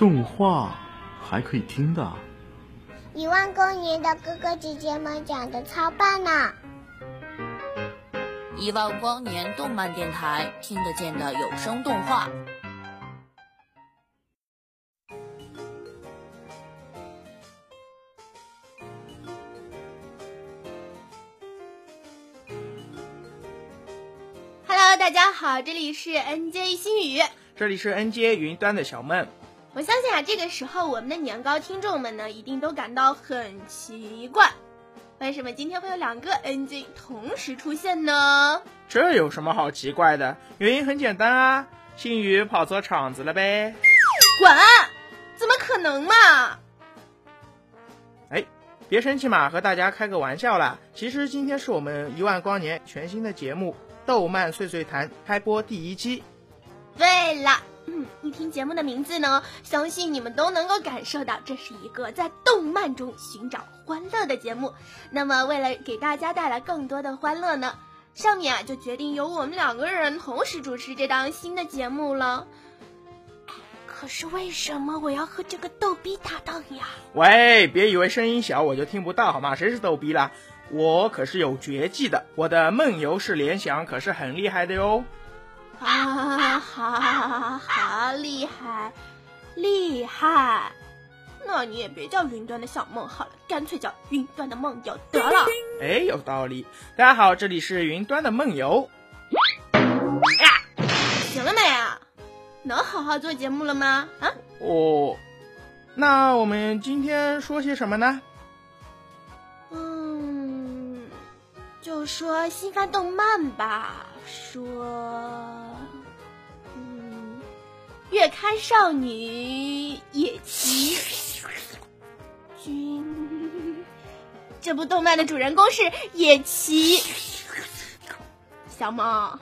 动画还可以听的？一万光年的哥哥姐姐们讲的超棒呢！一万光年动漫电台听得见的有声动画。Hello，大家好，这里是 NJ 心语，这里是 NJ 云端的小梦。我相信啊，这个时候我们的年糕听众们呢，一定都感到很奇怪，为什么今天会有两个 NG 同时出现呢？这有什么好奇怪的？原因很简单啊，心宇跑错场子了呗。滚！怎么可能嘛？哎，别生气嘛，和大家开个玩笑啦。其实今天是我们一万光年全新的节目《动漫碎碎谈》开播第一期。对了，嗯，一听节目的名字呢，相信你们都能够感受到，这是一个在动漫中寻找欢乐的节目。那么，为了给大家带来更多的欢乐呢，上面啊就决定由我们两个人同时主持这档新的节目了。可是为什么我要和这个逗逼搭档呀？喂，别以为声音小我就听不到好吗？谁是逗逼啦？我可是有绝技的，我的梦游式联想可是很厉害的哟。啊，好，好厉害，厉害！那你也别叫云端的小梦好了，干脆叫云端的梦游得了。哎，有道理。大家好，这里是云端的梦游。呀，行了没啊？能好好做节目了吗？啊？哦，那我们今天说些什么呢？嗯，就说新番动漫吧。说，嗯，月刊少女野崎君，这部动漫的主人公是野崎。小萌，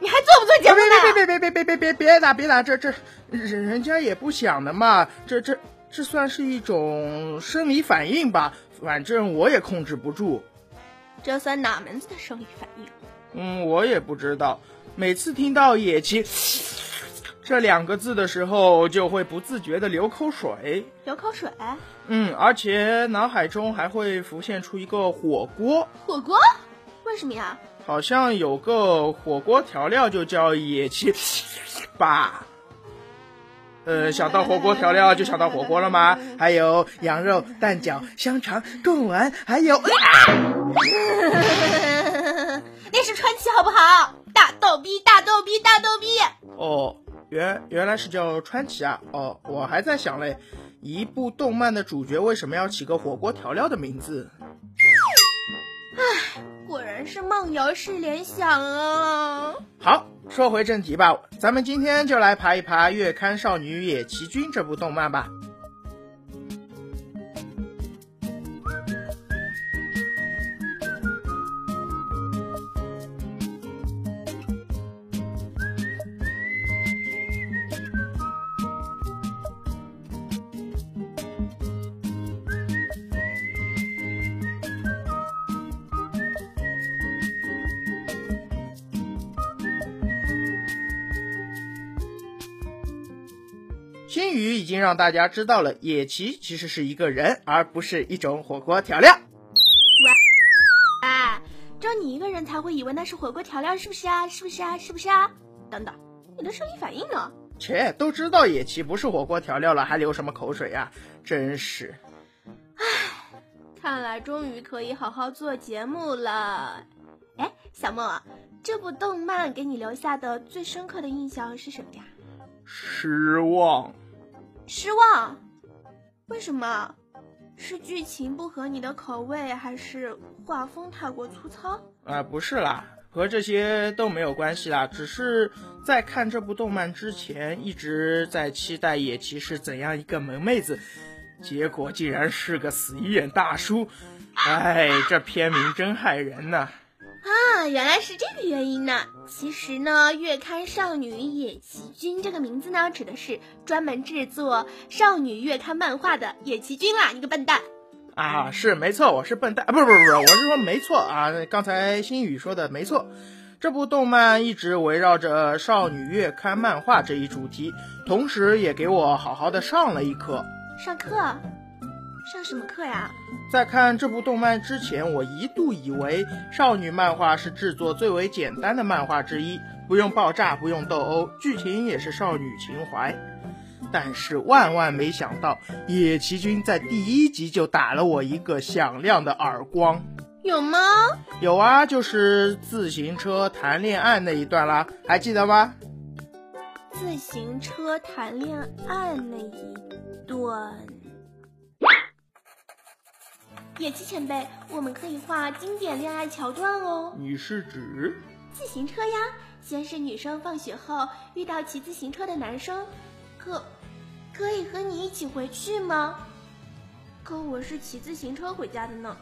你还做不做节目呢？别别别别别别别别别打别打，这这人人家也不想的嘛，这这这算是一种生理反应吧，反正我也控制不住。这算哪门子的生理反应？嗯，我也不知道。每次听到“野崎”这两个字的时候，就会不自觉的流口水。流口水？嗯，而且脑海中还会浮现出一个火锅。火锅？为什么呀？好像有个火锅调料就叫“野鸡”吧。呃，想到火锅调料就想到火锅了吗？还有羊肉、蛋饺、香肠、贡丸，还有。那是川崎，好不好？大逗逼，大逗逼，大逗逼！哦，原原来是叫川崎啊！哦，我还在想嘞，一部动漫的主角为什么要起个火锅调料的名字？唉，果然是梦游式联想啊！好，说回正题吧，咱们今天就来爬一爬《月刊少女野崎君》这部动漫吧。新语已经让大家知道了，野崎其实是一个人，而不是一种火锅调料。喂，哎，只有你一个人才会以为那是火锅调料，是不是啊？是不是啊？是不是啊？等等，你的生理反应呢？切，都知道野崎不是火锅调料了，还流什么口水呀？真是。唉，看来终于可以好好做节目了。哎，小莫，这部动漫给你留下的最深刻的印象是什么呀？失望，失望，为什么？是剧情不合你的口味，还是画风太过粗糙？啊，不是啦，和这些都没有关系啦，只是在看这部动漫之前，一直在期待野崎是怎样一个萌妹子，结果竟然是个死鱼眼大叔。哎，这片名真害人呐！啊，原来是这个原因呢。其实呢，月刊少女野崎君这个名字呢，指的是专门制作少女月刊漫画的野崎君啦。你个笨蛋！啊，是没错，我是笨蛋。不是不是不是，我是说没错啊。刚才新宇说的没错，这部动漫一直围绕着少女月刊漫画这一主题，同时也给我好好的上了一课。上课？上什么课呀？在看这部动漫之前，我一度以为少女漫画是制作最为简单的漫画之一，不用爆炸，不用斗殴，剧情也是少女情怀。但是万万没想到，野崎君在第一集就打了我一个响亮的耳光。有吗？有啊，就是自行车谈恋爱那一段啦，还记得吗？自行车谈恋爱那一段。野崎前辈，我们可以画经典恋爱桥段哦。你是指自行车呀？先是女生放学后遇到骑自行车的男生，可可以和你一起回去吗？可我是骑自行车回家的呢。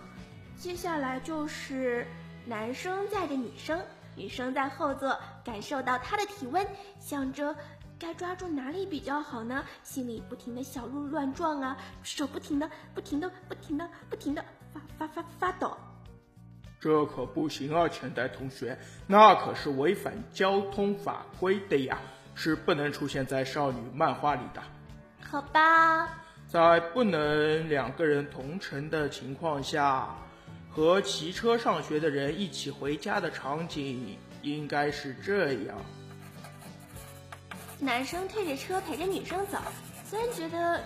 接下来就是男生载着女生，女生在后座感受到他的体温，想着。该抓住哪里比较好呢？心里不停的小鹿乱撞啊，手不停的、不停的、不停的、不停的发发发发抖。这可不行啊，钱袋同学，那可是违反交通法规的呀，是不能出现在少女漫画里的。好吧，在不能两个人同乘的情况下，和骑车上学的人一起回家的场景应该是这样。男生推着车陪着女生走，虽然觉得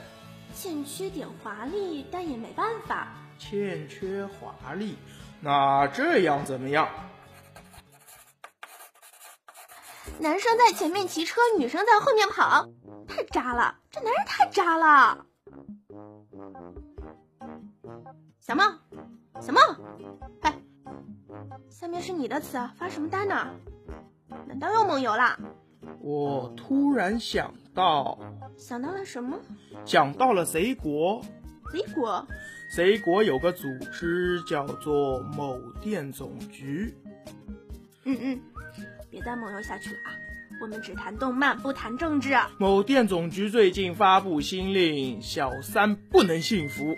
欠缺点华丽，但也没办法。欠缺华丽，那这样怎么样？男生在前面骑车，女生在后面跑，太渣了！这男人太渣了。小梦，小梦，哎，下面是你的词，发什么呆呢？难道又梦游了？我突然想到，想到了什么？想到了贼国。贼国？贼国有个组织叫做某电总局。嗯嗯，别再梦游下去了啊！我们只谈动漫，不谈政治。某电总局最近发布新令，小三不能幸福。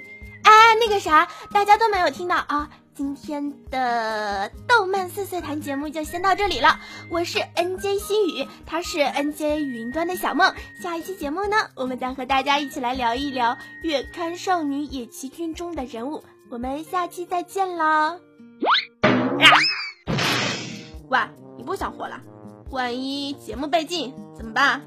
那个啥，大家都没有听到啊。今天的动漫碎碎谈节目就先到这里了，我是 N J 心语，他是 N J 云端的小梦。下一期节目呢，我们再和大家一起来聊一聊月刊少女野崎君中的人物。我们下期再见喽！喂，你不想活了？万一节目被禁怎么办？